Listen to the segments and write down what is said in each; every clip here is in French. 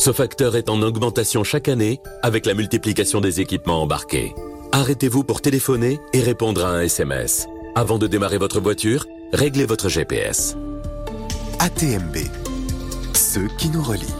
Ce facteur est en augmentation chaque année avec la multiplication des équipements embarqués. Arrêtez-vous pour téléphoner et répondre à un SMS. Avant de démarrer votre voiture, réglez votre GPS. ATMB. Ceux qui nous relient.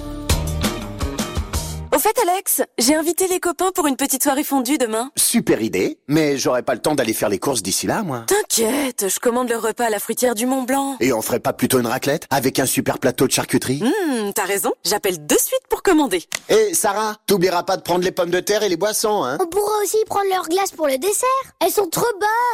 Alex, j'ai invité les copains pour une petite soirée fondue demain. Super idée, mais j'aurai pas le temps d'aller faire les courses d'ici là, moi. T'inquiète, je commande le repas à la fruitière du Mont Blanc. Et on ferait pas plutôt une raclette avec un super plateau de charcuterie? Hum, t'as raison, j'appelle de suite pour commander. Et Sarah, t'oublieras pas de prendre les pommes de terre et les boissons, hein On pourra aussi prendre leurs glaces pour le dessert. Elles sont trop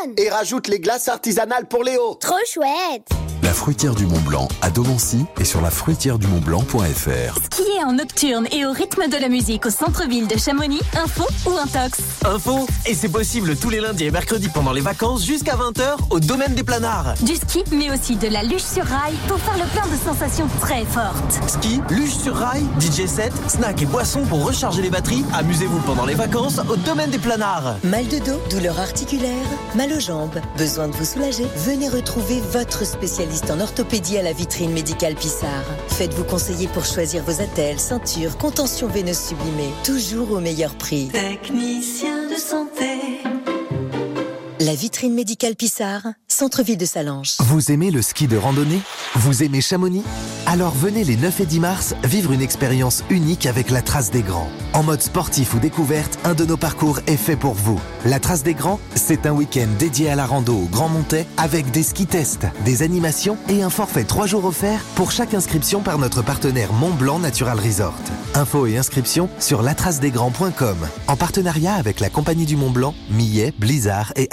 bonnes. Et rajoute les glaces artisanales pour Léo. Trop chouette. La fruitière du Mont Blanc à Domancy et sur la fruitière du Mont Blanc.fr. Skier en nocturne et au rythme de la musique au centre-ville de Chamonix, info ou intox Info Et c'est possible tous les lundis et mercredis pendant les vacances jusqu'à 20h au domaine des planards. Du ski, mais aussi de la luge sur rail pour faire le plein de sensations très fortes. Ski, luge sur rail, DJ set, snack et boissons pour recharger les batteries. Amusez-vous pendant les vacances au domaine des planards. Mal de dos, douleur articulaire, mal aux jambes, besoin de vous soulager Venez retrouver votre spécialiste en orthopédie à la vitrine médicale Pissard. Faites-vous conseiller pour choisir vos attelles, ceintures, contention veineuse toujours au meilleur prix. Technicien de santé. La vitrine médicale Pissard, centre-ville de Salange. Vous aimez le ski de randonnée? Vous aimez Chamonix? Alors venez les 9 et 10 mars vivre une expérience unique avec la Trace des Grands. En mode sportif ou découverte, un de nos parcours est fait pour vous. La Trace des Grands, c'est un week-end dédié à la rando au Grand Montais avec des ski tests, des animations et un forfait 3 jours offert pour chaque inscription par notre partenaire Mont Blanc Natural Resort. Infos et inscriptions sur latracedesgrands.com en partenariat avec la Compagnie du Mont Blanc, Millet, Blizzard et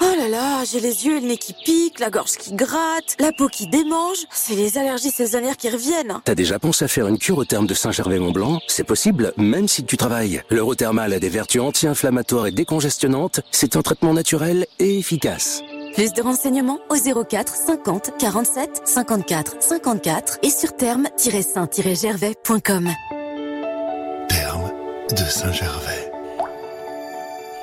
Oh là là, j'ai les yeux et le nez qui piquent, la gorge qui gratte, la peau qui démange. C'est les allergies saisonnières qui reviennent. T'as déjà pensé à faire une cure au terme de Saint-Gervais-Mont-Blanc C'est possible, même si tu travailles. L'Eurothermal a des vertus anti-inflammatoires et décongestionnantes. C'est un traitement naturel et efficace. Plus de renseignements au 04 50 47 54 54 et sur terme-saint-gervais.com. Terme de Saint-Gervais.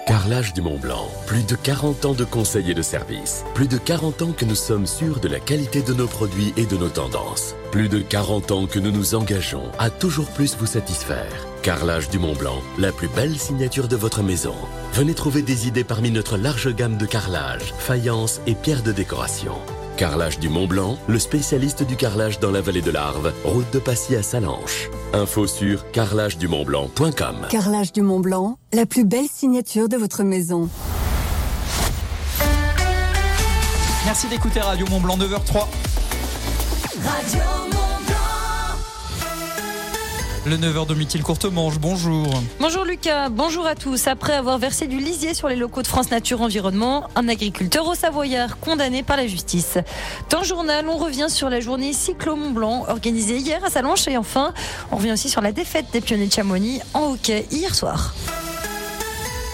Carrelage du Mont Blanc. Plus de 40 ans de conseils et de services. Plus de 40 ans que nous sommes sûrs de la qualité de nos produits et de nos tendances. Plus de 40 ans que nous nous engageons à toujours plus vous satisfaire. Carrelage du Mont Blanc, la plus belle signature de votre maison. Venez trouver des idées parmi notre large gamme de carrelage, faïence et pierres de décoration. Carrelage du Mont Blanc, le spécialiste du carrelage dans la vallée de l'Arve, route de Passy à Salanches. Info sur carrelagedumontblanc.com. Carrelage du Mont Blanc, la plus belle signature de votre maison. Merci d'écouter Radio Mont Blanc 9h03. Radio Le 9h de Mithil Courtemanche, bonjour. Bonjour Lucas, bonjour à tous. Après avoir versé du lisier sur les locaux de France Nature Environnement, un agriculteur au Savoyard condamné par la justice. Dans le journal, on revient sur la journée Cyclo Blanc organisée hier à Salanches et enfin, on revient aussi sur la défaite des pionniers de Chamonix en hockey hier soir.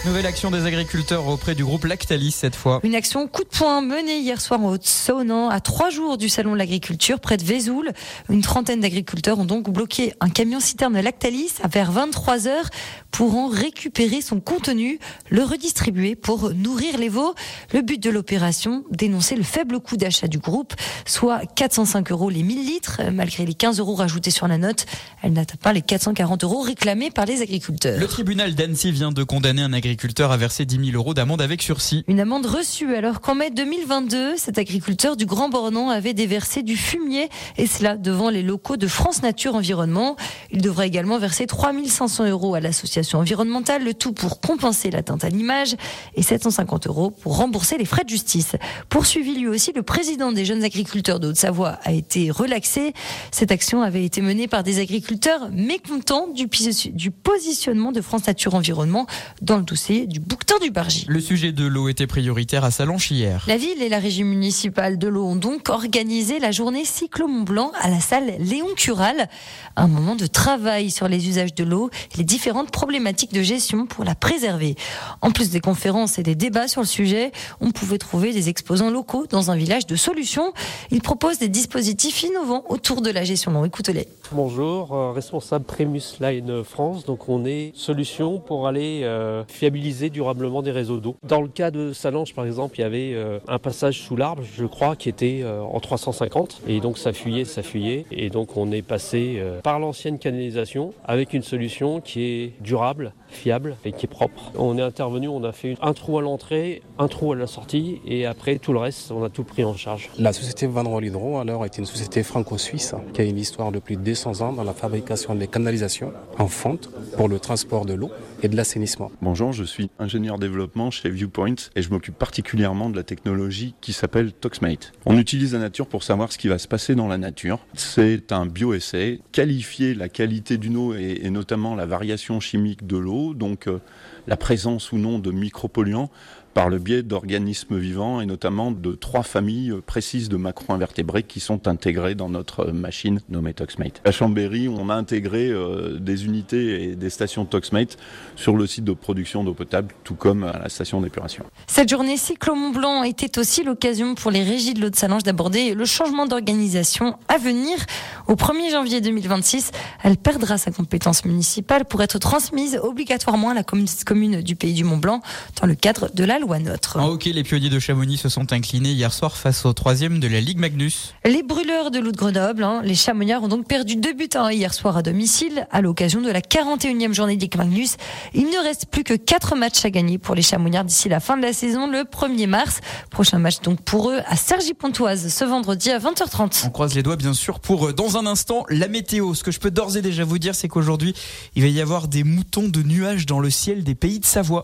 Nouvelle action des agriculteurs auprès du groupe Lactalis cette fois. Une action coup de poing menée hier soir en Haute-Saône, à trois jours du salon de l'agriculture près de Vesoul. Une trentaine d'agriculteurs ont donc bloqué un camion citerne Lactalis à vers 23 heures pour en récupérer son contenu, le redistribuer pour nourrir les veaux. Le but de l'opération, dénoncer le faible coût d'achat du groupe, soit 405 euros les 1000 litres, malgré les 15 euros rajoutés sur la note. Elle n'atteint pas les 440 euros réclamés par les agriculteurs. Le tribunal d'Annecy vient de condamner un agriculteur à verser 10 000 euros d'amende avec sursis. Une amende reçue alors qu'en mai 2022, cet agriculteur du Grand Bornand avait déversé du fumier et cela devant les locaux de France Nature Environnement. Il devra également verser 3 500 euros à l'association environnementale, le tout pour compenser l'atteinte à l'image et 750 euros pour rembourser les frais de justice. Poursuivi lui aussi, le président des jeunes agriculteurs de Haute-Savoie a été relaxé. Cette action avait été menée par des agriculteurs mécontents du positionnement de France Nature Environnement dans le dossier du bouquetin du Bargy. Le sujet de l'eau était prioritaire à Salanches hier. La ville et la régie municipale de l'eau ont donc organisé la journée Cyclo Mont Blanc à la salle Léon Cural. Un moment de travail sur les usages de l'eau et les différentes problématiques de gestion pour la préserver. En plus des conférences et des débats sur le sujet, on pouvait trouver des exposants locaux dans un village de solutions. Ils proposent des dispositifs innovants autour de la gestion de l'eau. Écoutez-les. Bonjour, euh, responsable Prémus Line France. Donc on est solution pour aller euh, fiabiliser durablement des réseaux d'eau. Dans le cas de Salange, par exemple, il y avait euh, un passage sous l'arbre, je crois, qui était euh, en 350. Et donc ça fuyait, ça fuyait. Et donc on est passé euh, par l'ancienne canalisation avec une solution qui est durable, fiable et qui est propre. On est intervenu, on a fait un trou à l'entrée, un trou à la sortie et après tout le reste, on a tout pris en charge. La société Van Roll Hydro alors est une société franco-suisse qui a une histoire de plus de 200 ans dans la fabrication des canalisations en fonte pour le transport de l'eau et de l'assainissement. Bonjour, je suis ingénieur développement chez Viewpoint et je m'occupe particulièrement de la technologie qui s'appelle Toxmate. On utilise la nature pour savoir ce qui va se passer dans la nature. C'est un bioessai, qualifier la qualité d'une eau et, et, notamment la variation chimique de l'eau, donc euh, la présence ou non de micropolluants par le biais d'organismes vivants et notamment de trois familles précises de macro-invertébrés qui sont intégrés dans notre machine nommée Toxmate. À Chambéry, on a intégré euh, des unités et des stations Toxmate sur le site de production d'eau potable, tout comme à la station d'épuration. Cette journée cyclo Mont Blanc était aussi l'occasion pour les régies de l'eau de Salange d'aborder le changement d'organisation à venir. Au 1er janvier 2026, elle perdra sa compétence municipale pour être transmise obligatoirement à la commune du Pays du Mont Blanc dans le cadre de la loi Notre. En hockey, les pionniers de Chamonix se sont inclinés hier soir face au troisième de la Ligue Magnus. Les brûleurs de loup de Grenoble, hein, les Chamonniards ont donc perdu deux buts à 1 hier soir à domicile à l'occasion de la 41e journée de Ligue Magnus. Il ne reste plus que quatre matchs à gagner pour les Chamonniards d'ici la fin de la saison, le 1er mars. Prochain match donc pour eux à Sergi-Pontoise ce vendredi à 20h30. On croise les doigts bien sûr pour dans un instant la météo. Ce que je peux d'ores et déjà vous dire, c'est qu'aujourd'hui, il va y avoir des moutons de nuages dans le ciel des pays de Savoie.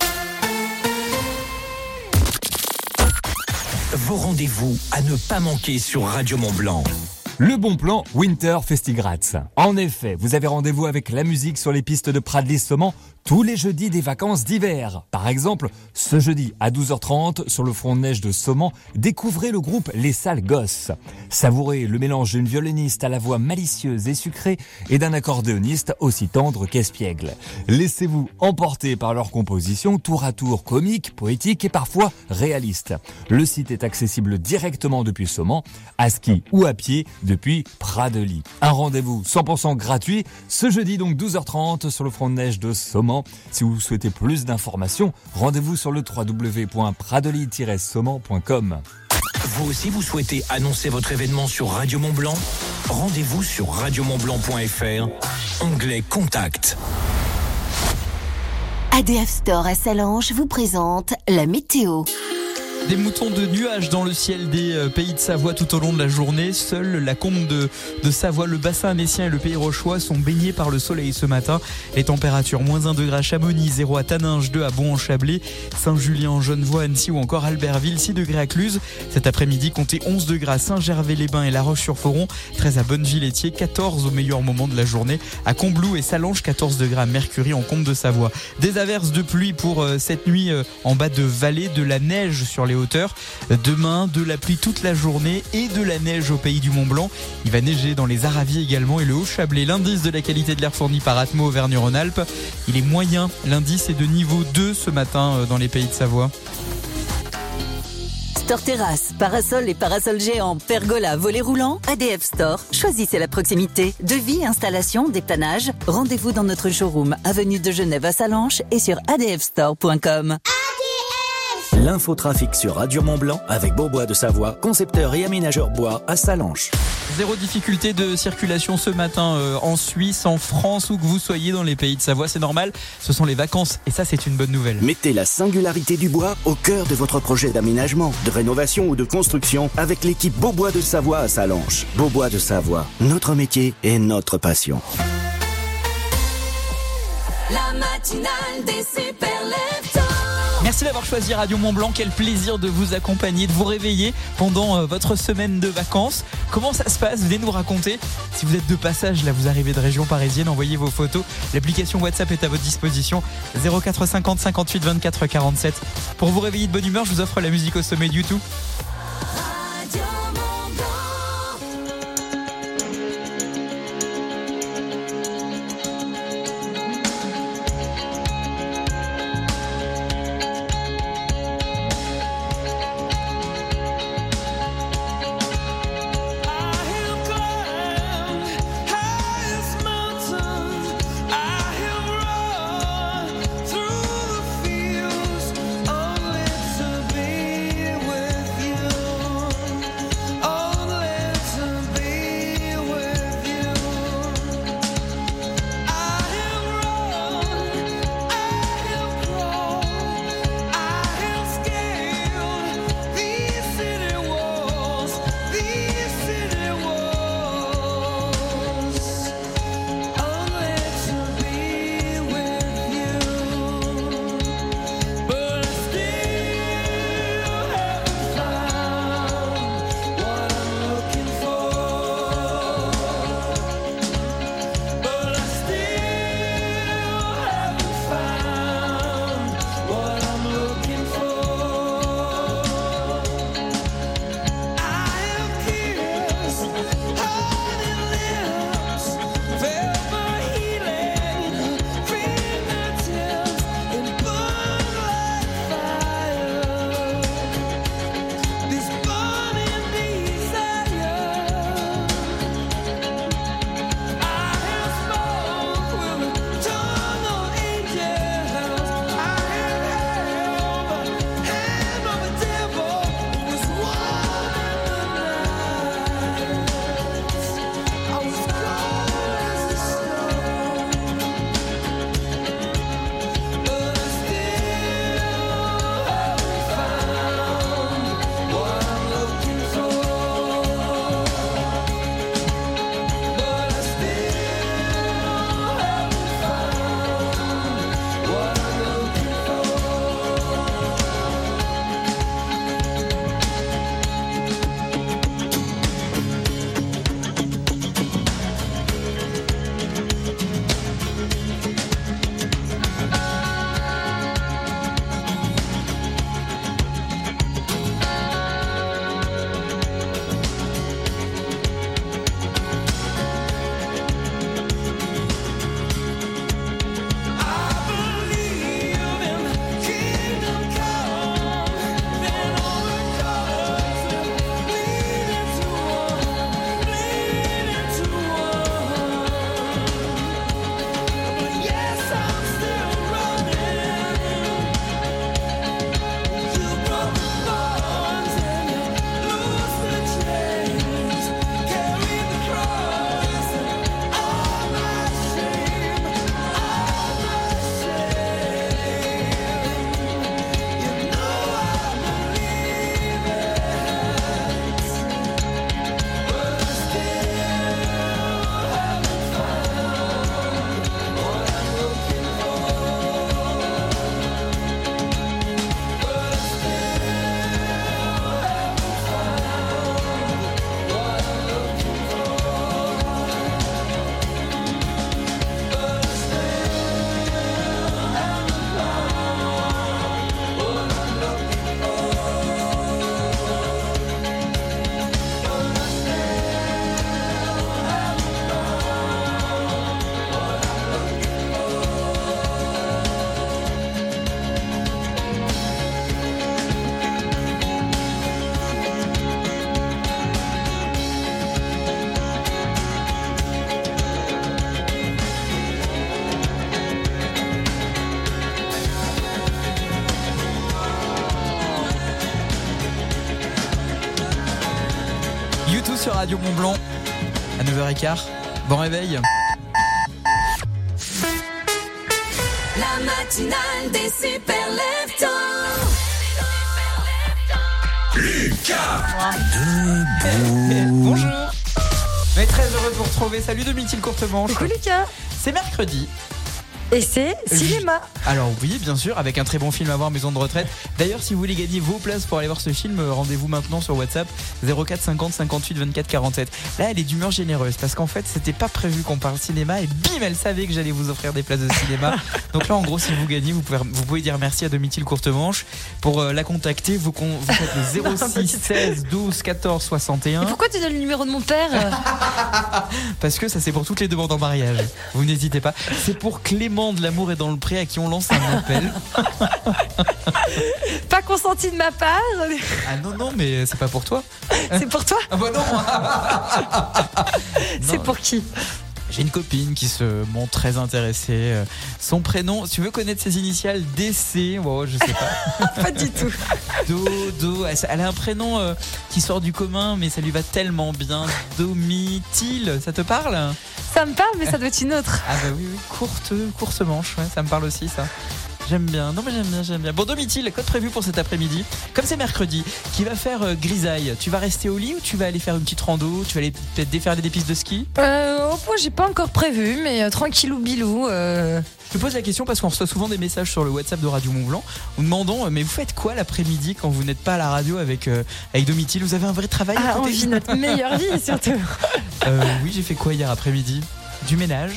Vos rendez-vous à ne pas manquer sur Radio Mont Blanc. Le bon plan Winter Festigrats. En effet, vous avez rendez-vous avec la musique sur les pistes de Pradlis-Saumon tous les jeudis des vacances d'hiver. Par exemple, ce jeudi à 12h30 sur le front de neige de Saumon, découvrez le groupe Les Sales Gosses. Savourez le mélange d'une violoniste à la voix malicieuse et sucrée et d'un accordéoniste aussi tendre qu'espiègle. Laissez-vous emporter par leur composition tour à tour comique, poétique et parfois réaliste. Le site est accessible directement depuis Saumon, à ski ou à pied depuis Pradely. Un rendez-vous 100% gratuit ce jeudi donc 12h30 sur le front de neige de Saumon. Si vous souhaitez plus d'informations, rendez-vous sur le www.pradely-saumon.com. Vous aussi, vous souhaitez annoncer votre événement sur Radio Mont Blanc? Rendez-vous sur radiomontblanc.fr, onglet Contact. ADF Store à Salange vous présente la météo. Des moutons de nuages dans le ciel des euh, pays de Savoie tout au long de la journée. Seule la combe de, Savoie, le bassin annécien et le pays rochois sont baignés par le soleil ce matin. Les températures moins 1 degré à Chamonix, 0 à Taninges, 2 à Bon-en-Chablais, Saint-Julien, Genevois, Annecy ou encore Albertville, 6 degrés à Cluse. Cet après-midi, comptez 11 degrés à Saint-Gervais-les-Bains et La Roche-sur-Foron, 13 à Bonneville-Étier, 14 au meilleur moment de la journée à Combloux et Salange, 14 degrés à Mercury en combe de Savoie. Des averses de pluie pour euh, cette nuit euh, en bas de vallée, de la neige sur les hauteurs. Demain, de la pluie toute la journée et de la neige au pays du Mont Blanc. Il va neiger dans les Aravis également et le Haut-Chablais. L'indice de la qualité de l'air fourni par Atmo Auvergne-Rhône-Alpes, il est moyen. L'indice est de niveau 2 ce matin euh, dans les pays de Savoie. Store terrasse, parasol et parasol géant, pergola, volet roulant, ADF Store. Choisissez la proximité. Devis, installation, dépannage. Rendez-vous dans notre showroom, avenue de Genève à Salanches et sur adfstore.com. L'infotrafic sur Radio Mont Blanc avec Beaubois de Savoie, concepteur et aménageur bois à Salanches. Zéro difficulté de circulation ce matin euh, en Suisse, en France, où que vous soyez dans les pays de Savoie, c'est normal. Ce sont les vacances et ça, c'est une bonne nouvelle. Mettez la singularité du bois au cœur de votre projet d'aménagement, de rénovation ou de construction avec l'équipe Beaubois de Savoie à Salanches. Beaubois de Savoie, notre métier et notre passion. La matinale des super Merci d'avoir choisi Radio Mont Blanc. Quel plaisir de vous accompagner, de vous réveiller pendant euh, votre semaine de vacances. Comment ça se passe? Venez nous raconter. Si vous êtes de passage, là vous arrivez de région parisienne, envoyez vos photos. L'application WhatsApp est à votre disposition. 0450 58 24 47. Pour vous réveiller de bonne humeur, je vous offre la musique au sommet de YouTube. Radio Mont Blanc à 9h15. Bon réveil. La matinale des super leftos. Bonjour. On est très heureux de vous retrouver. Salut Domitil Courtemanche. Coucou Lucas. C'est mercredi. Et c'est cinéma. Alors oui, bien sûr, avec un très bon film à voir, Maison de retraite. D'ailleurs, si vous voulez gagner vos places pour aller voir ce film, euh, rendez-vous maintenant sur WhatsApp 04 50 58 24 47. Là, elle est d'humeur généreuse parce qu'en fait, c'était pas prévu qu'on parle cinéma et bim, elle savait que j'allais vous offrir des places de cinéma. Donc là, en gros, si vous gagnez, vous pouvez, vous pouvez dire merci à Domitil Courtemanche. Pour euh, la contacter, vous, con- vous faites le 06 16 12 14 61. Et pourquoi tu donnes le numéro de mon père Parce que ça c'est pour toutes les demandes en mariage. Vous n'hésitez pas. C'est pour Clément de l'amour est dans le pré à qui on lance un appel. Pas consenti de ma part. Ah non non mais c'est pas pour toi. C'est pour toi Ah bah non. C'est pour qui J'ai une copine qui se montre très intéressée. Euh, Son prénom, tu veux connaître ses initiales DC Wow, je sais pas. Pas du tout. Do, Do. Elle a un prénom euh, qui sort du commun, mais ça lui va tellement bien. Domitil, ça te parle? Ça me parle, mais ça doit être une autre. Ah bah oui, oui, courte, courte manche, ouais, ça me parle aussi ça. J'aime bien, non mais j'aime bien, j'aime bien. Bon Domitil, code prévu pour cet après-midi. Comme c'est mercredi, qui va faire euh, grisaille? Tu vas rester au lit ou tu vas aller faire une petite rando? Tu vas aller peut-être défaire des pistes de ski? Euh, oh, moi, j'ai pas encore prévu, mais euh, tranquillou bilou. euh, Je te pose la question parce qu'on reçoit souvent des messages sur le WhatsApp de Radio Mont Blanc. Nous demandons, euh, mais vous faites quoi l'après-midi quand vous n'êtes pas à la radio avec, euh, avec Domitil? Vous avez un vrai travail à Ah, on côté vit notre meilleure vie, surtout. Euh, oui, j'ai fait quoi hier après-midi? Du ménage.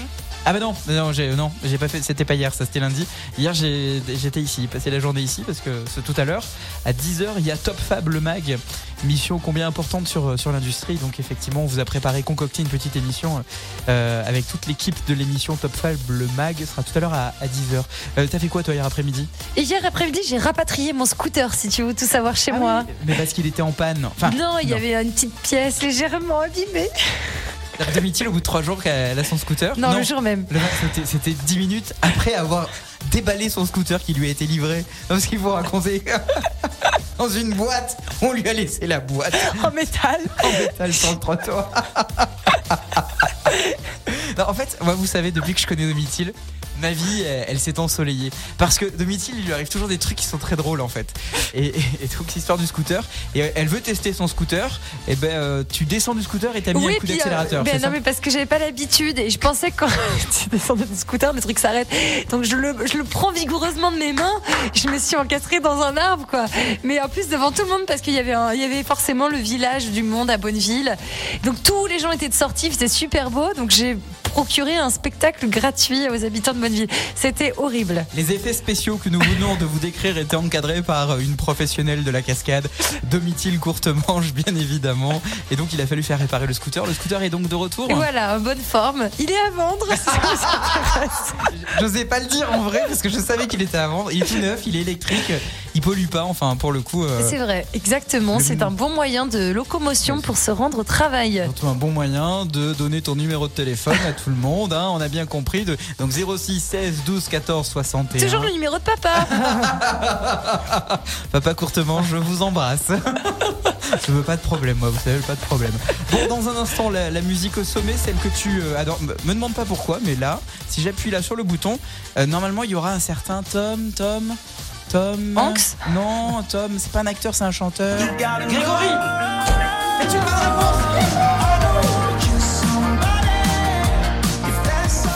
Ah bah non, non, j'ai non, j'ai pas fait. C'était pas hier, ça c'était lundi. Hier j'ai- j'étais ici, passé la journée ici parce que c'est tout à l'heure à 10h il y a Top Fab le mag, mission combien importante sur sur l'industrie. Donc effectivement on vous a préparé concocté une petite émission euh, avec toute l'équipe de l'émission Top Fab le mag. Ce sera tout à l'heure à, 10h. Euh, T'as fait quoi toi hier après-midi? Hier après-midi, j'ai rapatrié mon scooter, si tu veux tout savoir chez Ah moi. Mais parce qu'il était en panne. Enfin, non, il y avait une petite pièce légèrement abîmée. Domitil au bout de 3 jours qu'elle a son scooter. Non, le jour même. Le- C'était, c'était 10 minutes après avoir déballé son scooter qui lui a été livré. Parce qu'il faut raconter. Dans une boîte, on lui a laissé la boîte. En métal. En métal sur le trottoir. Non, en fait, moi, vous savez, depuis que je connais Domitil, ma vie, elle, elle s'est ensoleillée. Parce que Domitil, il lui arrive toujours des trucs qui sont très drôles, en fait. Et, et- et donc, l'histoire du scooter, et elle veut tester son scooter, et ben, euh, tu descends du scooter et t'as mis oui, un coup euh, d'accélérateur. ben c'est non, ça mais parce que j'avais pas l'habitude et je pensais que quand tu descendais du scooter, le truc s'arrête. Donc je le, je le prends vigoureusement de mes mains. Je me suis encastrée dans un arbre, quoi. Mais en plus devant tout le monde parce qu'il y avait, un- il y avait forcément le village du monde à Bonneville. Donc tous les gens étaient de sortie, c'était super beau. Donc j'ai procuré un spectacle gratuit aux habitants de Bonneville. C'était horrible. Les effets spéciaux que nous venons de vous décrire étaient encadrés par une professionnelle de la cascade, Domitil Courtemanche, bien évidemment. Et donc, il a fallu faire réparer le scooter. Le scooter est donc de retour. Et voilà, en bonne forme. Il est à vendre. intéresse. J'osais pas le dire en vrai parce que je savais qu'il était à vendre. Il est tout neuf, il est électrique, il pollue pas. Enfin, pour le coup, euh, C'est vrai, exactement. le- C'est un bon moyen de locomotion pour se rendre au travail. surtout un bon moyen de donner ton numéro de téléphone à tout le monde. hein, on a bien compris. De, donc 06 16 12 14 61. Toujours le numéro de papa. Papa Courtement, je vous embrasse. je veux pas de problème, moi, vous savez, pas de problème. Bon, dans un instant, la, musique au sommet, celle que tu euh, adores. Me demande pas pourquoi, mais là, si j'appuie là sur le bouton, euh, normalement, il y aura un certain Tom, Tom, Tom. Hanks Non, Tom, c'est pas un acteur, c'est un chanteur. Grégory C'est une bonne réponse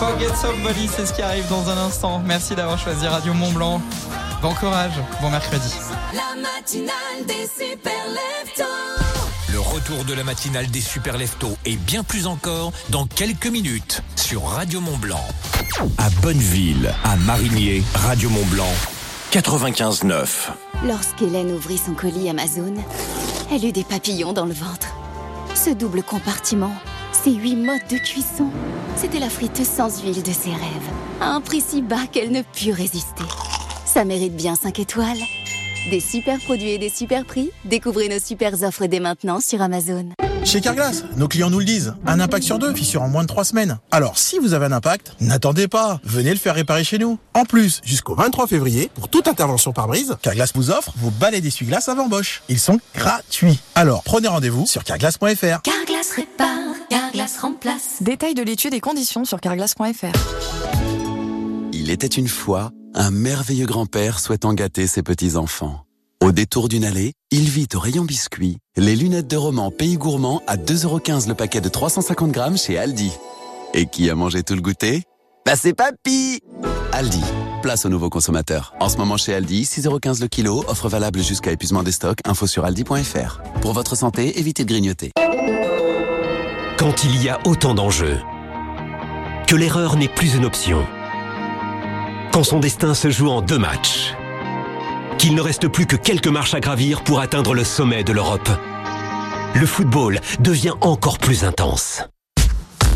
Forget Somebody, c'est ce qui arrive dans un instant. Merci d'avoir choisi Radio Mont Blanc. Bon courage, bon mercredi. La matinale des super leftos. Le retour de la matinale des super leftos et bien plus encore dans quelques minutes sur Radio Mont Blanc. À Bonneville, à Marigné, Radio Mont Blanc, 95.9. Lorsqu'Hélène ouvrit son colis Amazon, elle eut des papillons dans le ventre. Ce double compartiment, ces huit modes de cuisson, c'était la friteuse sans huile de ses rêves, à un prix si bas qu'elle ne put résister. Ça mérite bien 5 étoiles. Des super produits et des super prix, découvrez nos super offres dès maintenant sur Amazon. Chez Carglass, nos clients nous le disent. Un impact sur deux, fissure en moins de trois semaines. Alors, si vous avez un impact, n'attendez pas. Venez le faire réparer chez nous. En plus, jusqu'au 23 février, pour toute intervention par brise, Carglass vous offre vos balais d'essuie-glace avant Bosch. Ils sont gratuits. Alors, prenez rendez-vous sur carglass.fr. Carglass répare, Carglass remplace. Détail de l'étude et conditions sur carglass.fr. Il était une fois un merveilleux grand-père souhaitant gâter ses petits-enfants. Au détour d'une allée, il vit au rayon biscuits les lunettes de roman Pays Gourmand à 2,15€ le paquet de 350 grammes chez Aldi. Et qui a mangé tout le goûter? Bah c'est papy Aldi, place aux nouveaux consommateurs. En ce moment chez Aldi, 6,15€ le kilo, offre valable jusqu'à épuisement des stocks, info sur aldi.fr. Pour votre santé, évitez de grignoter. Quand il y a autant d'enjeux, que l'erreur n'est plus une option, quand son destin se joue en deux matchs, qu'il ne reste plus que quelques marches à gravir pour atteindre le sommet de l'Europe. Le football devient encore plus intense.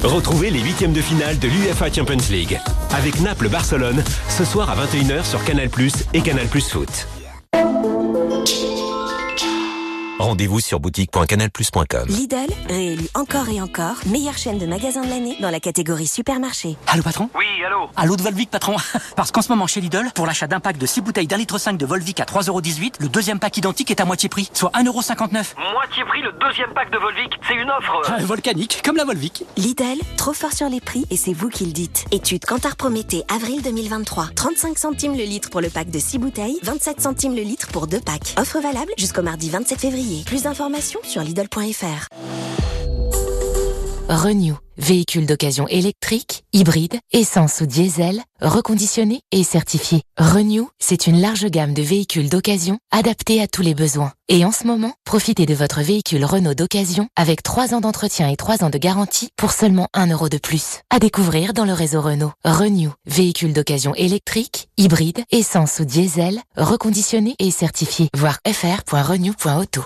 Retrouvez les huitièmes de finale de l'UEFA Champions League avec Naples-Barcelone ce soir à 21h sur Canal+ et Canal+ Foot. Rendez-vous sur boutique.canalplus.com. Lidl, réélu encore et encore, meilleure chaîne de magasins de l'année dans la catégorie supermarché. Allô patron? Oui, allô? Allô de Volvic patron? Parce qu'en ce moment chez Lidl, pour l'achat d'un pack de 6 bouteilles d'un litre 5 de Volvic à 3,18€, le deuxième pack identique est à moitié prix, soit 1,59€. Moitié prix le deuxième pack de Volvic, c'est une offre Ah, volcanique, comme la Volvic. Lidl, trop fort sur les prix et c'est vous qui le dites. Étude Kantar Prométhée, avril 2023. 35 centimes le litre pour le pack de 6 bouteilles, 27 centimes le litre pour 2 packs. Offre valable jusqu'au mardi 27 février. Plus d'informations sur Lidl.fr. Renew, véhicule d'occasion électrique, hybride, essence ou diesel, reconditionné et certifié. Renew, c'est une large gamme de véhicules d'occasion adaptés à tous les besoins. Et en ce moment, profitez de votre véhicule Renault d'occasion avec 3 ans d'entretien et 3 ans de garantie pour seulement 1 euro de plus. À découvrir dans le réseau Renault. Renew, véhicule d'occasion électrique, hybride, essence ou diesel, reconditionné et certifié. Voir fr.renew.auto.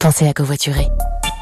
Pensez à covoiturer.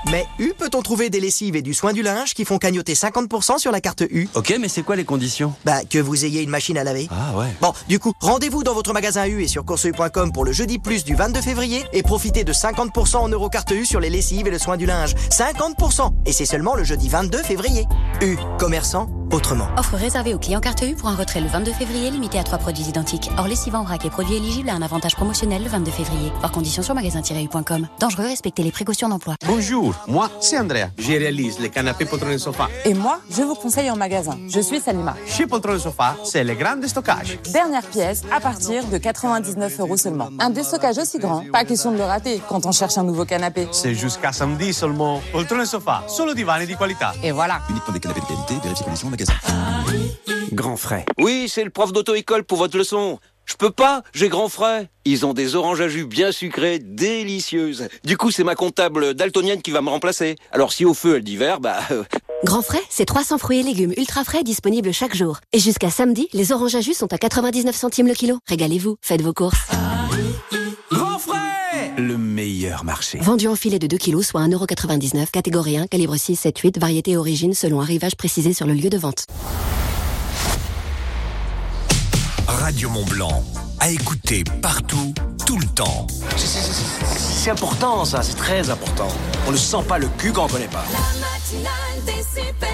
Mais U peut-on trouver des lessives et du soin du linge qui font cagnoter 50% sur la carte U Ok, mais c'est quoi les conditions? Bah, que vous ayez une machine à laver. Ah ouais. Bon, du coup, rendez-vous dans votre magasin U et sur courseu.com pour le jeudi plus du 22 février et profitez de 50% en euros carte U sur les lessives et le soin du linge. 50% Et c'est seulement le jeudi 22 février. U, commerçant, autrement. Offre réservée aux clients carte U pour un retrait le 22 février limité à trois produits identiques. Or, lessive en vrac et produits éligibles à un avantage promotionnel le 22 février. Par condition sur magasin-u.com. Dangereux, respectez les précautions d'emploi. Bonjour, moi c'est Andrea. Je réalise les canapés Poltron et Sofa. Et moi, je vous conseille en magasin. Je suis Salima. Chez Poltron et Sofa, c'est le grand déstockage. Dernière pièce à partir de 99 euros seulement. Un déstockage aussi grand, pas question de le rater quand on cherche un nouveau canapé. C'est jusqu'à samedi seulement. Poltron et Sofa, solo divani di qualità. Et voilà. Uniquement des canapés de qualité, vérifiez conditions en magasin. Grand frais. Oui, c'est le prof d'auto-école pour votre leçon. Je peux pas, j'ai grand frais. Ils ont des oranges à jus bien sucrées, délicieuses. Du coup, c'est ma comptable daltonienne qui va me remplacer. Alors si au feu elle dit vert, bah... euh, Grand frais, c'est 300 fruits et légumes ultra frais disponibles chaque jour. Et jusqu'à samedi, les oranges à jus sont à 99 centimes le kilo. Régalez-vous, faites vos courses. Grand frais Le meilleur marché. Vendu en filet de 2 kilos, soit 1,99€, catégorie 1, calibre 6, 7, 8, variété et origine selon arrivage précisé sur le lieu de vente. Radio Mont Blanc. À écouter partout, tout le temps. C'est important ça, c'est très important. On ne sent pas le cul quand on connaît pas. matinale des super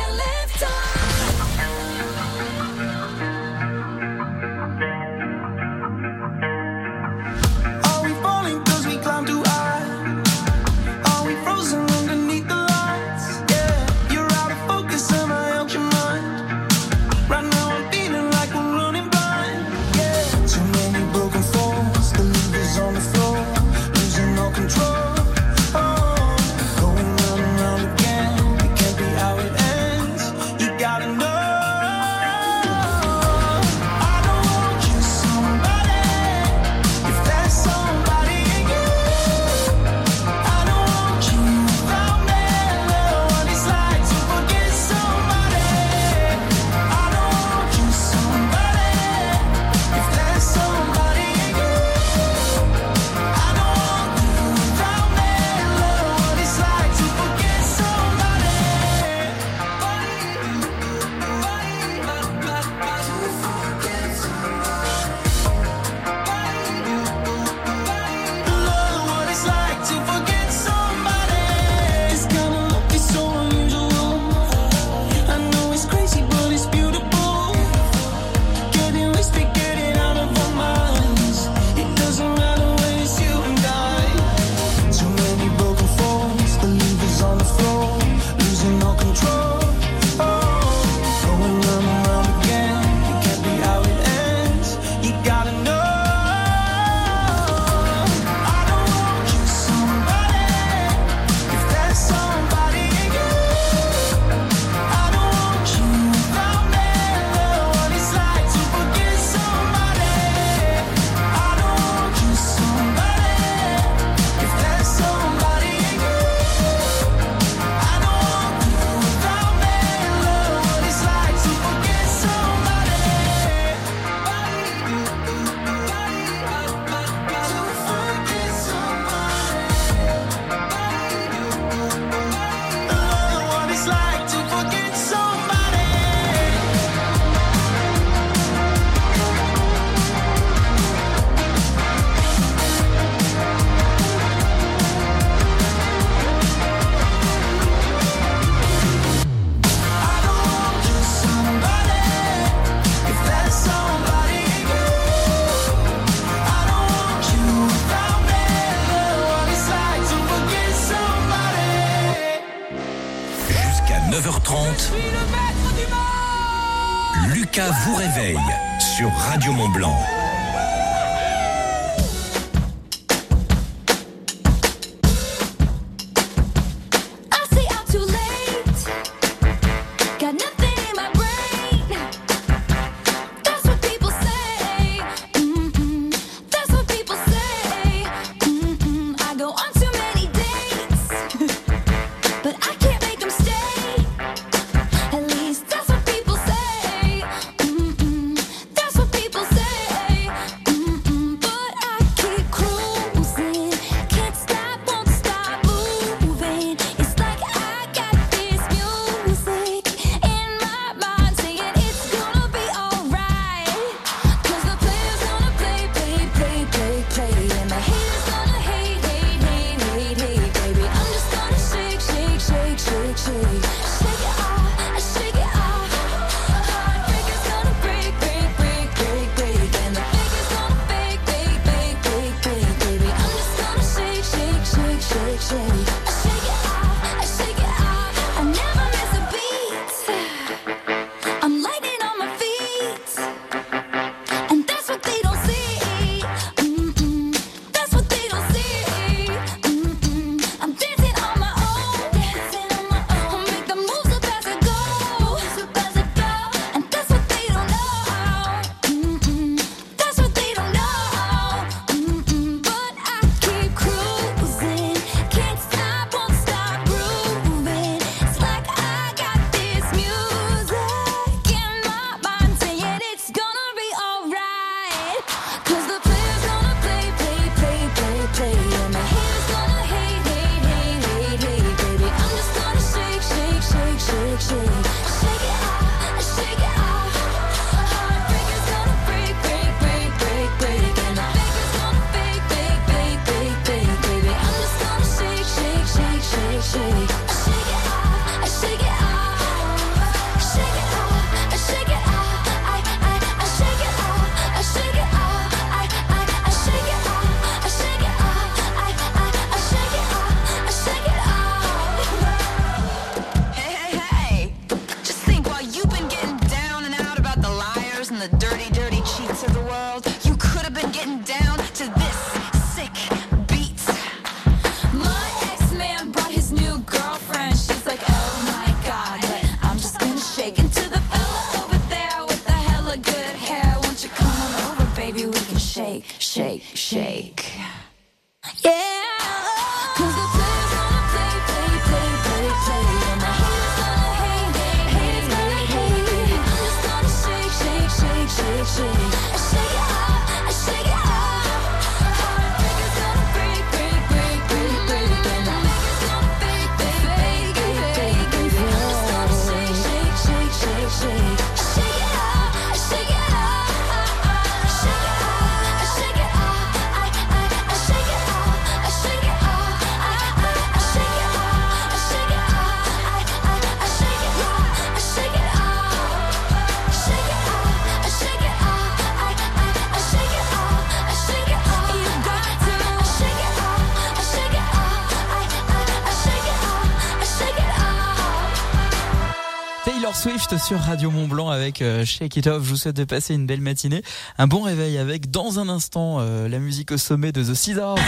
Sur Radio Mont Blanc avec euh, Shake It Off. Je vous souhaite de passer une belle matinée, un bon réveil avec dans un instant euh, la musique au sommet de The Scissors. Ah,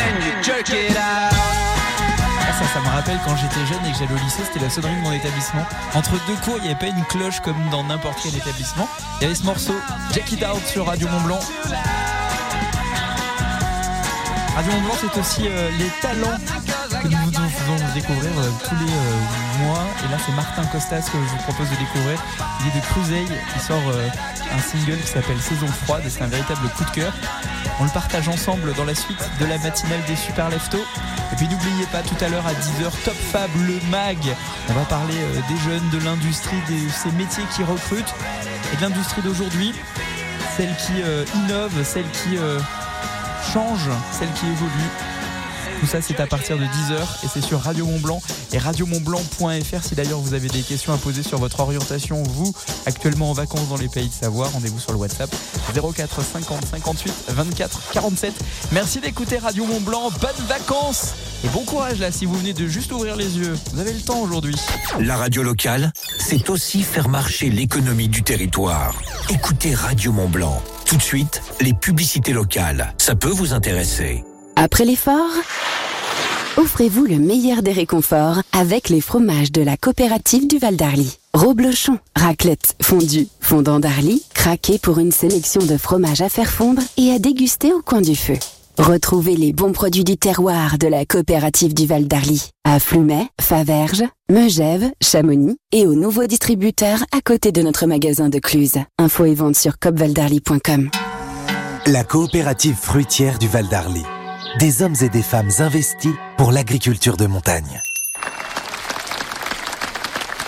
ça, ça me rappelle quand j'étais jeune et que j'allais au lycée, c'était la sonnerie de mon établissement. Entre deux cours, il n'y avait pas une cloche comme dans n'importe quel établissement. Il y avait ce morceau, Jack It Out sur Radio Mont Blanc. Radio Mont Blanc, c'est aussi euh, les talents que nous découvrir euh, tous les euh, mois. Et là, c'est Martin Costas que je vous propose de découvrir. Il est de Cruzeil. Il sort euh, un single qui s'appelle Saison froide et c'est un véritable coup de cœur. On le partage ensemble dans la suite de la matinale des Super Leftos. Et puis n'oubliez pas tout à l'heure à 10h Top Fab le mag. On va parler des jeunes, de l'industrie, de ces métiers qui recrutent et de l'industrie d'aujourd'hui, celle qui innove, celle qui change, celle qui évolue. Tout ça, c'est à partir de 10h et c'est sur Radio Mont Blanc et radiomontblanc.fr. Si d'ailleurs vous avez des questions à poser sur votre orientation, vous, actuellement en vacances dans les pays de Savoie, rendez-vous sur le WhatsApp 04 50 58 24 47. Merci d'écouter Radio Mont Blanc. Bonnes vacances et bon courage là si vous venez de juste ouvrir les yeux. Vous avez le temps aujourd'hui. La radio locale, c'est aussi faire marcher l'économie du territoire. Écoutez Radio Mont Blanc. Tout de suite, les publicités locales. Ça peut vous intéresser. Après l'effort, offrez-vous le meilleur des réconforts avec les fromages de la coopérative du Val d'Arly. Roblochon, raclette, fondue, fondant d'Arly, craqué pour une sélection de fromages à faire fondre et à déguster au coin du feu. Retrouvez les bons produits du terroir de la coopérative du Val d'Arly à Flumet, Faverges, Megève, Chamonix et aux nouveaux distributeurs à côté de notre magasin de Cluse. Info et vente sur copvaldarly.com. La coopérative fruitière du Val d'Arly. Des hommes et des femmes investis pour l'agriculture de montagne.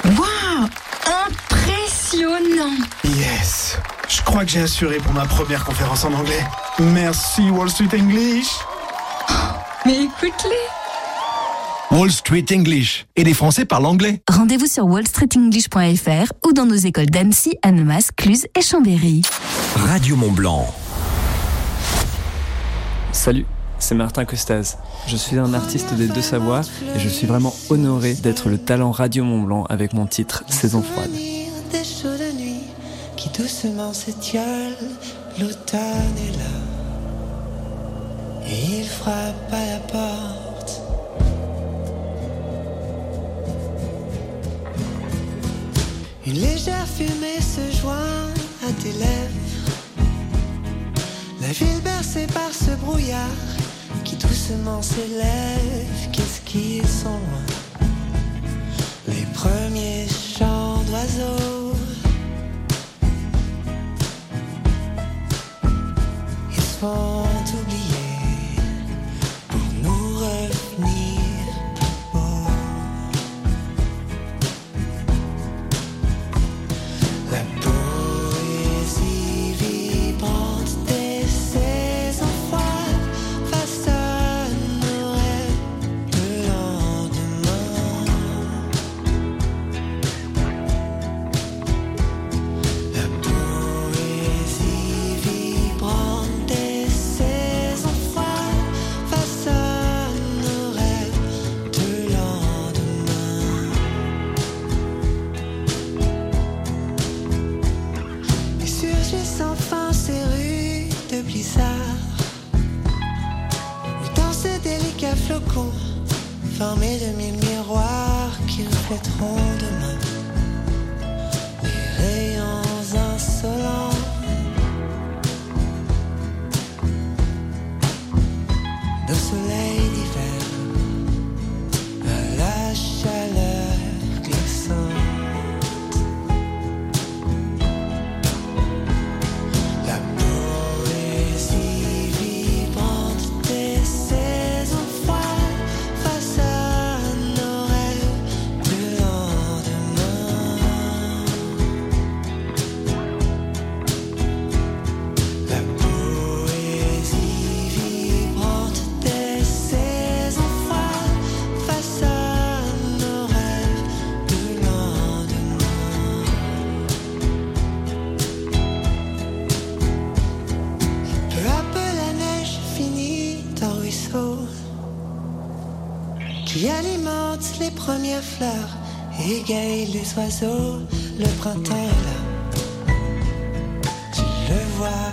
Waouh Impressionnant Yes Je crois que j'ai assuré pour ma première conférence en anglais. Merci Wall Street English Mais écoute-les Wall Street English. Et les Français parlent anglais. Rendez-vous sur wallstreetenglish.fr ou dans nos écoles d'Annecy, Annemasse, Cluse et Chambéry. Radio Mont Blanc. Salut, c'est Martin Costaz. Je suis un artiste des Deux-Savoies et je suis vraiment honoré d'être le talent Radio Mont Blanc avec mon titre Saison froide. des chaudes nuits qui doucement s'étiolent. L'automne est là et il frappe à la porte. Une légère fumée se joint à tes lèvres. La ville bercée par ce brouillard qui doucement s'élève. Qu'est-ce qu'ils sont? Loin Les premiers chants d'oiseaux. Ils se premières fleurs, égaye les oiseaux. Le printemps est là, tu le vois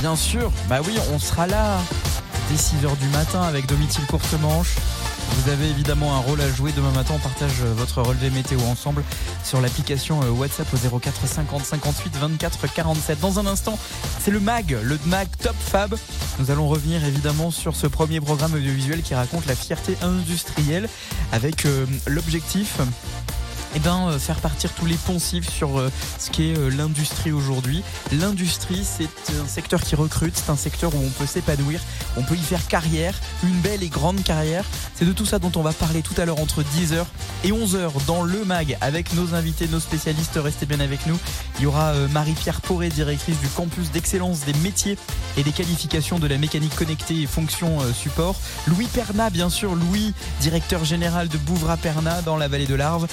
Bien sûr, bah oui, on sera là dès 6h du matin avec Domitil Courtemanche. Vous avez évidemment un rôle à jouer demain matin. On partage euh, votre relevé météo ensemble sur l'application euh, WhatsApp au 04 50 58 24 47. Dans un instant, c'est le MAG, le MAG Top Fab. Nous allons revenir évidemment sur ce premier programme audiovisuel qui raconte la fierté industrielle avec euh, l'objectif eh ben, euh, faire partir tous les poncifs sur euh, ce qu'est euh, l'industrie aujourd'hui. L'industrie, c'est un secteur qui recrute, c'est un secteur où on peut s'épanouir, on peut y faire carrière, une belle et grande carrière. C'est de tout ça dont on va parler tout à l'heure entre 10h et 11h dans le MAG avec nos invités, nos spécialistes. Restez bien avec nous. Il y aura Marie-Pierre Poré, directrice du campus d'excellence des métiers et des qualifications de la mécanique connectée et fonction support. Louis Perna, bien sûr, Louis, directeur général de Bouvra Perna dans la vallée de l'Arve.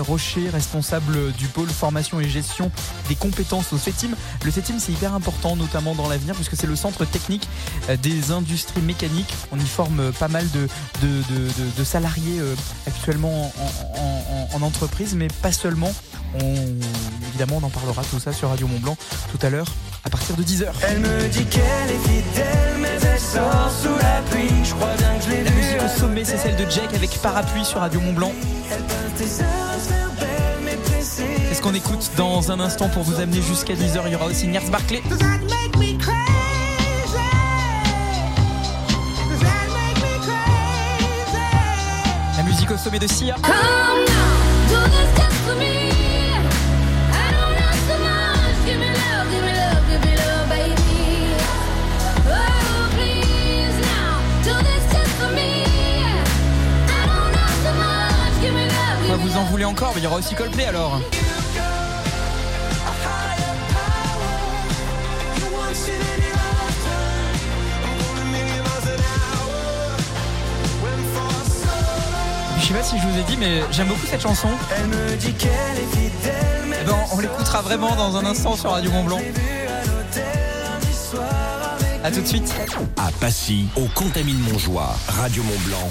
Rocher, responsable du pôle formation et gestion des compétences au CETIM. Le CETIM, c'est hyper important, notamment dans l'avenir, puisque c'est le centre technique euh, des industries mécaniques. On y forme euh, pas mal de, salariés euh, actuellement en, en- en- en entreprise, mais pas seulement. On, évidemment, on en parlera tout ça sur Radio Mont Blanc tout à l'heure à partir de 10h. Elle me dit qu'elle est fidèle, mais elle sort sous la pluie. Je crois bien que je l'ai La musique au sommet, c'est celle de Jack avec Parapluie sur Radio Mont Blanc. C'est ce qu'on écoute dans un instant pour vous amener jusqu'à 10h. Il y aura aussi Ners Barclay. La musique au sommet de Sia. Voulez encore Mais il y aura aussi Coldplay alors. Je sais pas si je vous ai dit, mais j'aime beaucoup cette chanson. Elle me dit qu'elle est fidèle, mais Eh ben, on l'écoutera vraiment dans un instant sur Radio Mont Blanc. A tout de suite. À Passy, au Contamine Montjoie, Radio Mont Blanc,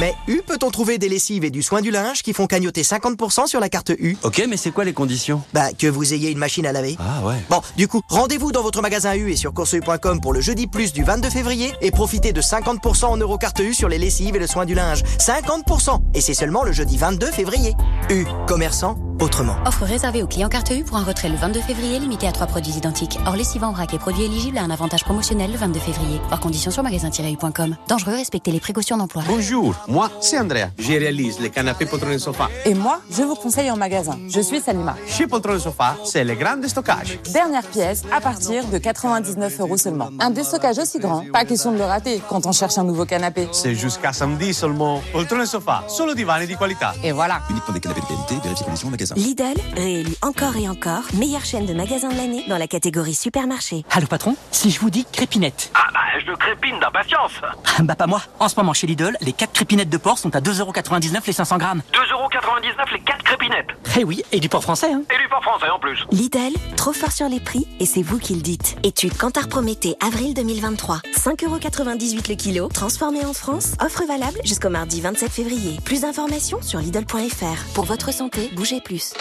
Mais U peut-on trouver des lessives et du soin du linge qui font cagnoter 50% sur la carte U? Ok, mais c'est quoi les conditions? Bah, que vous ayez une machine à laver. Ah ouais. Bon, du coup, rendez-vous dans votre magasin U et sur courseu.com pour le jeudi plus du 22 février et profitez de 50% en euro carte U sur les lessives et le soin du linge. 50% Et c'est seulement le jeudi 22 février. U, commerçant, autrement. Offre réservée aux clients carte U pour un retrait le 22 février limité à trois produits identiques. Or, lessivant vrac et produits éligibles à un avantage promotionnel le 22 février. Hors conditions sur magasin-u.com. Dangereux, respectez les précautions d'emploi. Bonjour, moi c'est Andrea. Je réalise les canapés poltrons sofa. Et moi, je vous conseille en magasin. Je suis Salima. Chez Poltron Sofa, c'est le grand stockage. Dernière pièce à partir de 99 euros seulement. Un déstockage aussi grand, pas question de le rater quand on cherche un nouveau canapé. C'est jusqu'à samedi seulement. Poltron Sofa, solo divani di qualità. Et voilà. Uniquement des canapés de qualité, vérifiez conditions au magasin. Lidl, réélu encore et encore, meilleure chaîne de magasins de l'année dans la catégorie supermarché. Allô patron, si je vous dis crépinette. Ah bah, je crépine d'impatience. Bah pas moi. En ce moment chez Lidl, les 4 crépinettes de porc sont à 2,99€ les 500 grammes. 2,99€ les 4 crépinettes. Eh oui, et du porc français hein. Et du port français en plus. Lidl, trop fort sur les prix et c'est vous qui le dites. Étude Cantar Prométhée, avril 2023. 5,98€ le kilo, transformé en France. Offre valable jusqu'au mardi 27 février. Plus d'informations sur Lidl.fr. Pour votre santé, bougez plus.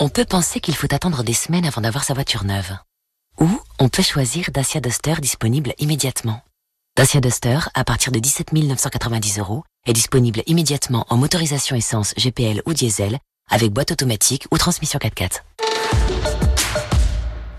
On peut penser qu'il faut attendre des semaines avant d'avoir sa voiture neuve. Ou on peut choisir Dacia Duster disponible immédiatement. Dacia Duster, à partir de 17 990 euros, est disponible immédiatement en motorisation essence GPL ou diesel, avec boîte automatique ou transmission 4x4.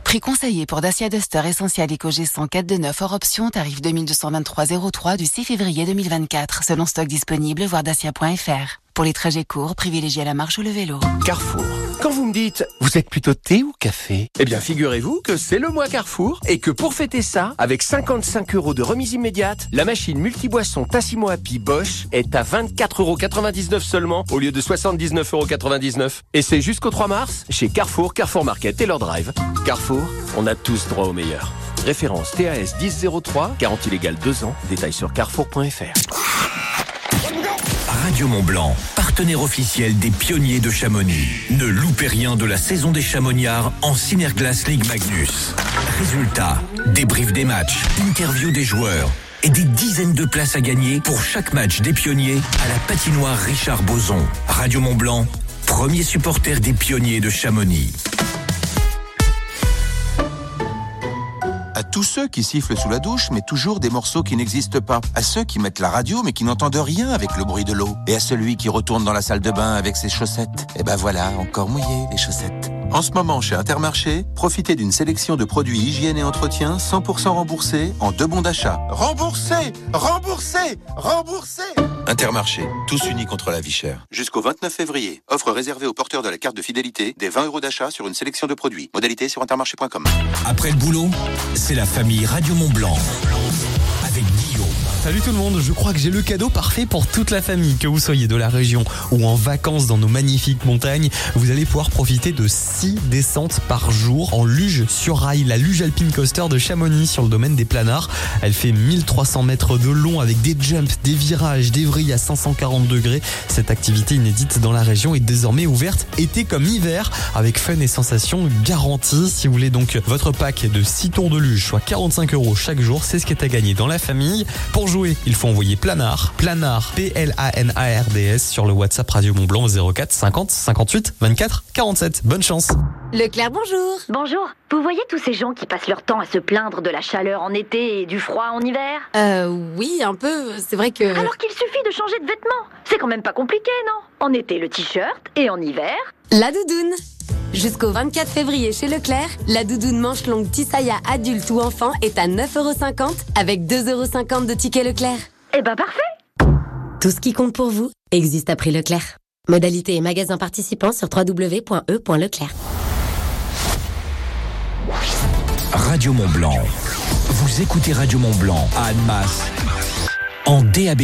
Prix conseillé pour Dacia Duster Essentiel Eco G100 4 de 9 hors option, tarif 2223,03 du 6 février 2024, selon stock disponible, voir dacia.fr. Pour les trajets courts, privilégiez la marche ou le vélo. Carrefour. Quand vous me dites, vous êtes plutôt thé ou café Eh bien, figurez-vous que c'est le mois Carrefour et que pour fêter ça, avec 55 euros de remise immédiate, la machine multiboisson Tassimo Happy Bosch est à 24,99 euros seulement au lieu de 79,99 euros. Et c'est jusqu'au 3 mars chez Carrefour, Carrefour Market et leur drive. Carrefour, on a tous droit au meilleur. Référence TAS 1003, garantie légale 2 ans, détail sur carrefour.fr. Radio Mont Blanc, partenaire officiel des pionniers de Chamonix. Ne loupez rien de la saison des Chamonniards en Synerglass League Magnus. Résultats, débrief des matchs, interview des joueurs et des dizaines de places à gagner pour chaque match des pionniers à la patinoire Richard Boson. Radio Mont Blanc, premier supporter des pionniers de Chamonix. Tous ceux qui sifflent sous la douche, mais toujours des morceaux qui n'existent pas. À ceux qui mettent la radio, mais qui n'entendent rien avec le bruit de l'eau. Et à celui qui retourne dans la salle de bain avec ses chaussettes. Et ben voilà, encore mouillé les chaussettes. En ce moment, chez Intermarché, profitez d'une sélection de produits hygiène et entretien 100% remboursés en deux bons d'achat. Remboursés Remboursés Remboursés Intermarché, tous unis contre la vie chère. Jusqu'au 29 février. Offre réservée aux porteurs de la carte de fidélité des 20 euros d'achat sur une sélection de produits. Modalité sur intermarché.com. Après le boulot, c'est la famille Radio Mont Blanc. Salut tout le monde, je crois que j'ai le cadeau parfait pour toute la famille. Que vous soyez de la région ou en vacances dans nos magnifiques montagnes, vous allez pouvoir profiter de 6 descentes par jour en luge sur rail, la luge alpine coaster de Chamonix sur le domaine des planards. Elle fait 1300 mètres de long avec des jumps, des virages, des vrilles à 540 degrés. Cette activité inédite dans la région est désormais ouverte été comme hiver avec fun et sensations garanties. Si vous voulez donc votre pack de 6 tours de luge, soit 45 euros chaque jour, c'est ce qui est à gagner dans la famille. Jouer, il faut envoyer Planard, Planard, P-L-A-N-A-R-D-S sur le WhatsApp Radio Mont Blanc 04 50 58 24 47. Bonne chance. Leclerc, bonjour. Bonjour. Vous voyez tous ces gens qui passent leur temps à se plaindre de la chaleur en été et du froid en hiver? Euh, oui, un peu. C'est vrai que. Alors qu'il suffit de changer de vêtements. C'est quand même pas compliqué, non? En été, le t-shirt et en hiver La doudoune. Jusqu'au 24 février chez Leclerc, la doudoune manche longue Tissaya adulte ou enfant est à 9,50€ avec 2,50€ de ticket Leclerc. Eh ben parfait Tout ce qui compte pour vous existe à prix Leclerc. Modalité et magasin participants sur www.e.leclerc. Radio Mont Blanc. Vous écoutez Radio Mont Blanc à Annemasse en DAB+.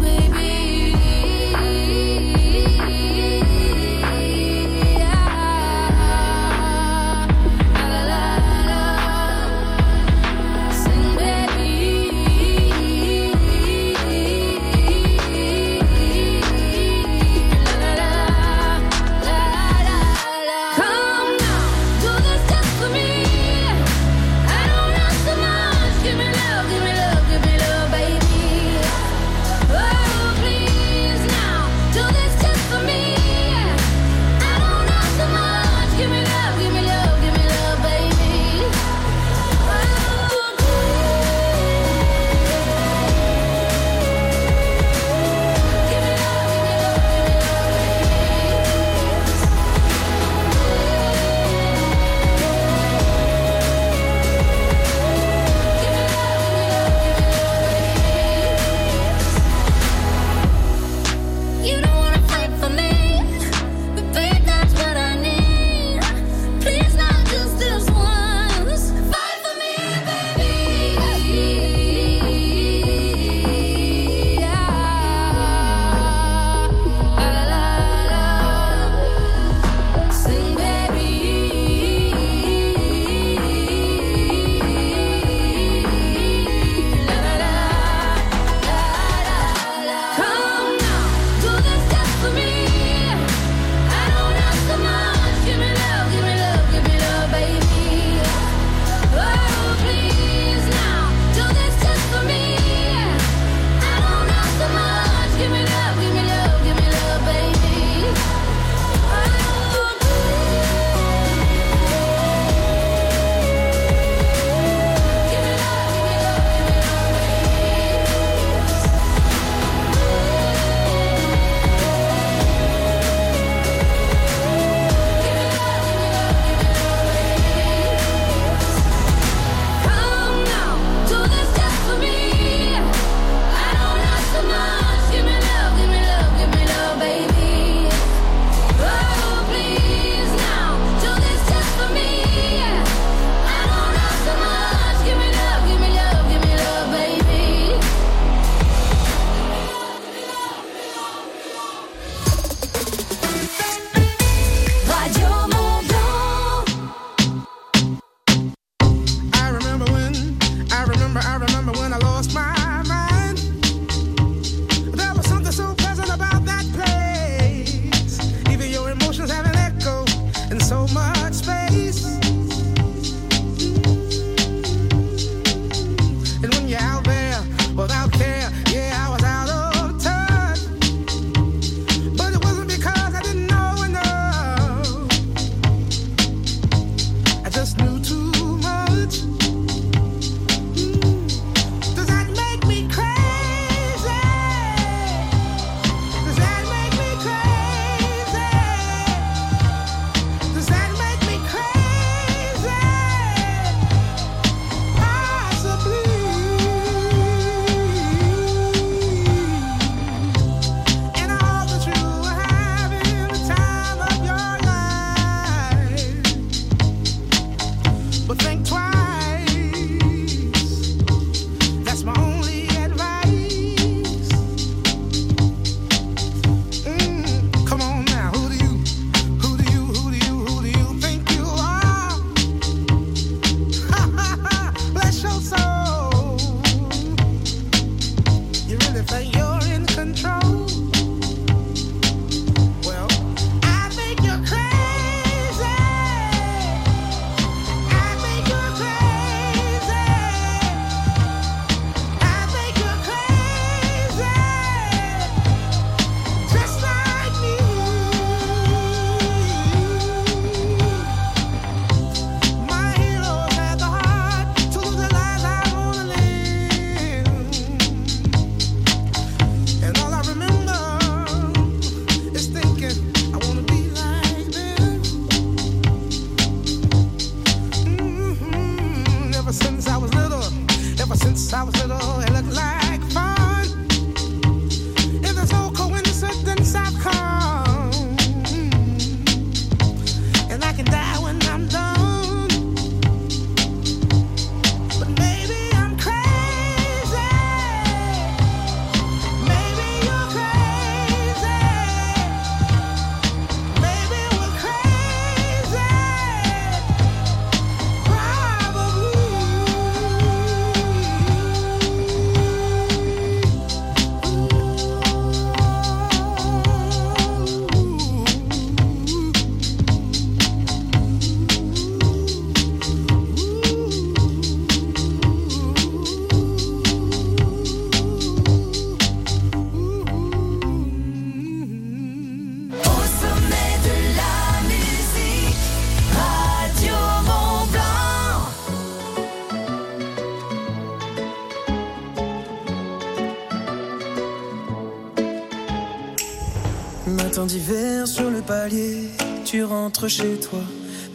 D'hiver sur le palier, tu rentres chez toi.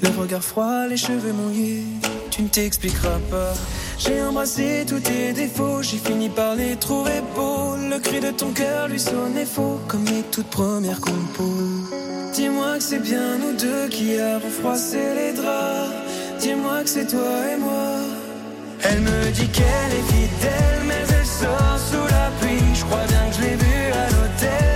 Le regard froid, les cheveux mouillés, tu ne t'expliqueras pas. J'ai embrassé tous tes défauts, j'ai fini par les trouver beaux. Le cri de ton cœur lui sonnait faux, comme les toutes premières compos. Dis-moi que c'est bien nous deux qui avons froissé les draps. Dis-moi que c'est toi et moi. Elle me dit qu'elle est fidèle, mais elle sort sous la pluie. Je crois bien que je l'ai à l'hôtel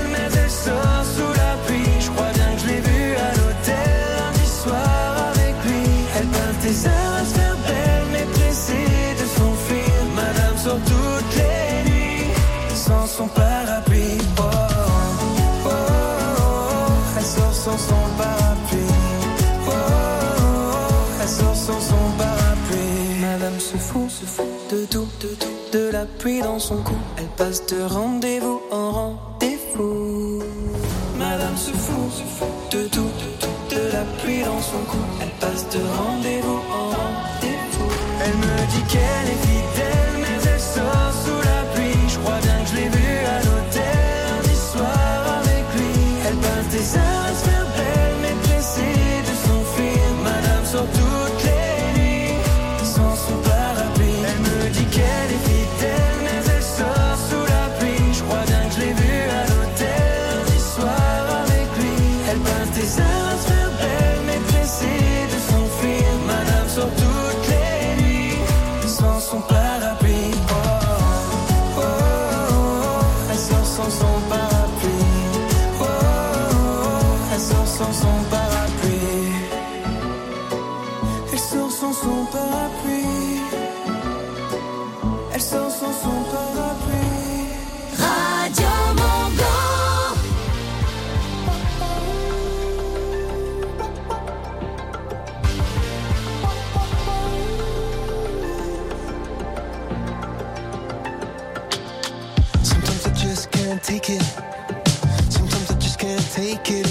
sans son parapluie. Oh, oh, oh, elle sort sans son parapluie. Madame se fout, se fout de tout, de tout, de la pluie dans son cou. Elle passe de rendez-vous en rendez-vous. Madame se fout, se fout de tout, de tout, de la pluie dans son cou. Elle passe de rendez-vous en rendez-vous. Elle me dit qu'elle est fidèle, Radio. Sometimes I just can't take it. Sometimes I just can't take it,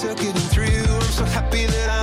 circuiting through. I'm so happy that I'm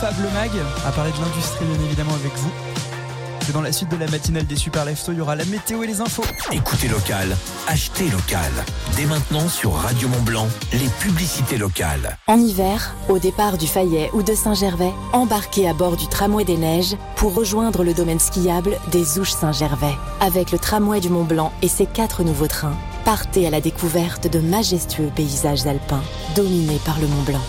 Fab le Mag, à parler de l'industrie bien évidemment avec vous. que dans la suite de la matinale des Super Leftos, il y aura la météo et les infos. Écoutez local, achetez local. Dès maintenant sur Radio Mont Blanc, les publicités locales. En hiver, au départ du Fayet ou de Saint-Gervais, embarquez à bord du tramway des neiges pour rejoindre le domaine skiable des Ouches Saint-Gervais. Avec le tramway du Mont Blanc et ses quatre nouveaux trains, partez à la découverte de majestueux paysages alpins dominés par le Mont Blanc.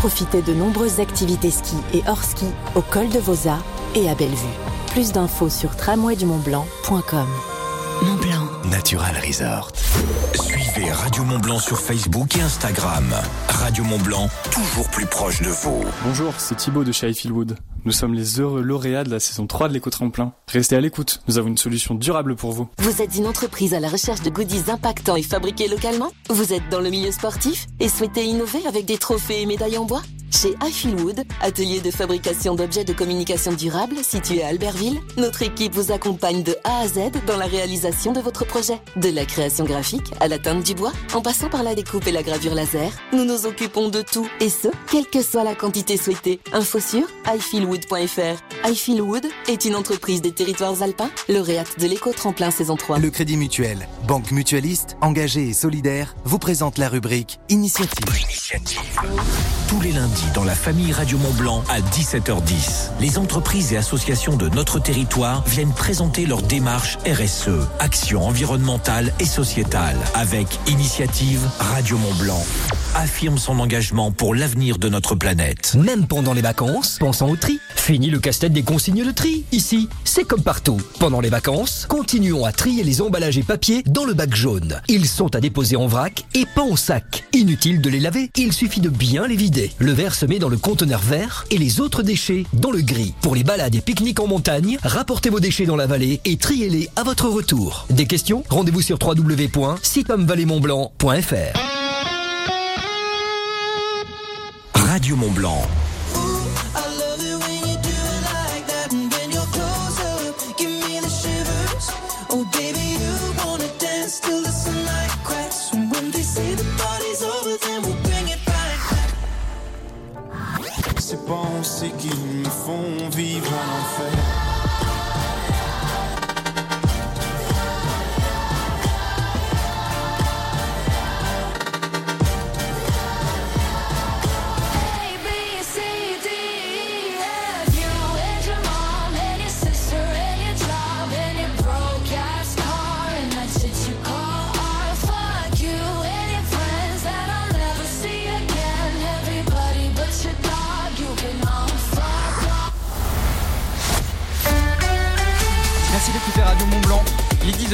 Profitez de nombreuses activités ski et hors ski au col de Vosa et à Bellevue. Plus d'infos sur tramwaydumontblanc.com. Mont Blanc. Natural Resort. Suivez Radio Mont Blanc sur Facebook et Instagram. Radio Mont Blanc, toujours plus proche de vous. Bonjour, c'est Thibaut de chez Highfieldwood. Nous sommes les heureux lauréats de la saison 3 de l'éco-tremplin. Restez à l'écoute, nous avons une solution durable pour vous. Vous êtes une entreprise à la recherche de goodies impactants et fabriqués localement Vous êtes dans le milieu sportif et souhaitez innover avec des trophées et médailles en bois Chez Highfieldwood, atelier de fabrication d'objets de communication durable situé à Albertville, notre équipe vous accompagne de A à Z dans la réalisation de votre projet. De la création graphique à la teinte du bois, en passant par la découpe et la gravure laser, nous nous occupons de tout et ce, quelle que soit la quantité souhaitée. Info sur hollywood.fr. highfieldwood.fr. Highfieldwood est une entreprise des territoires alpins, lauréate de l'éco-tremplin saison 3. Le Crédit Mutuel, banque mutualiste, engagée et solidaire, vous présente la rubrique Initiative. Tous les lundis dans la famille Radio Mont Blanc à 17h10. Les entreprises et associations de notre territoire viennent présenter leur démarche RSE, action environnementale et sociétale, avec Initiative Radio Mont Blanc. Affirme son engagement pour l'avenir de notre planète. Même pendant les vacances, pensons au tri. Fini le des consignes de tri. Ici, c'est comme partout. Pendant les vacances, continuons à trier les emballages et papiers dans le bac jaune. Ils sont à déposer en vrac et pas en sac. Inutile de les laver, il suffit de bien les vider. Le verre se met dans le conteneur vert et les autres déchets dans le gris. Pour les balades et pique-niques en montagne, rapportez vos déchets dans la vallée et triez-les à votre retour. Des questions? Rendez-vous sur www.sitomvalleymontblanc.fr. Radio Mont ces pensées qui me font vivre.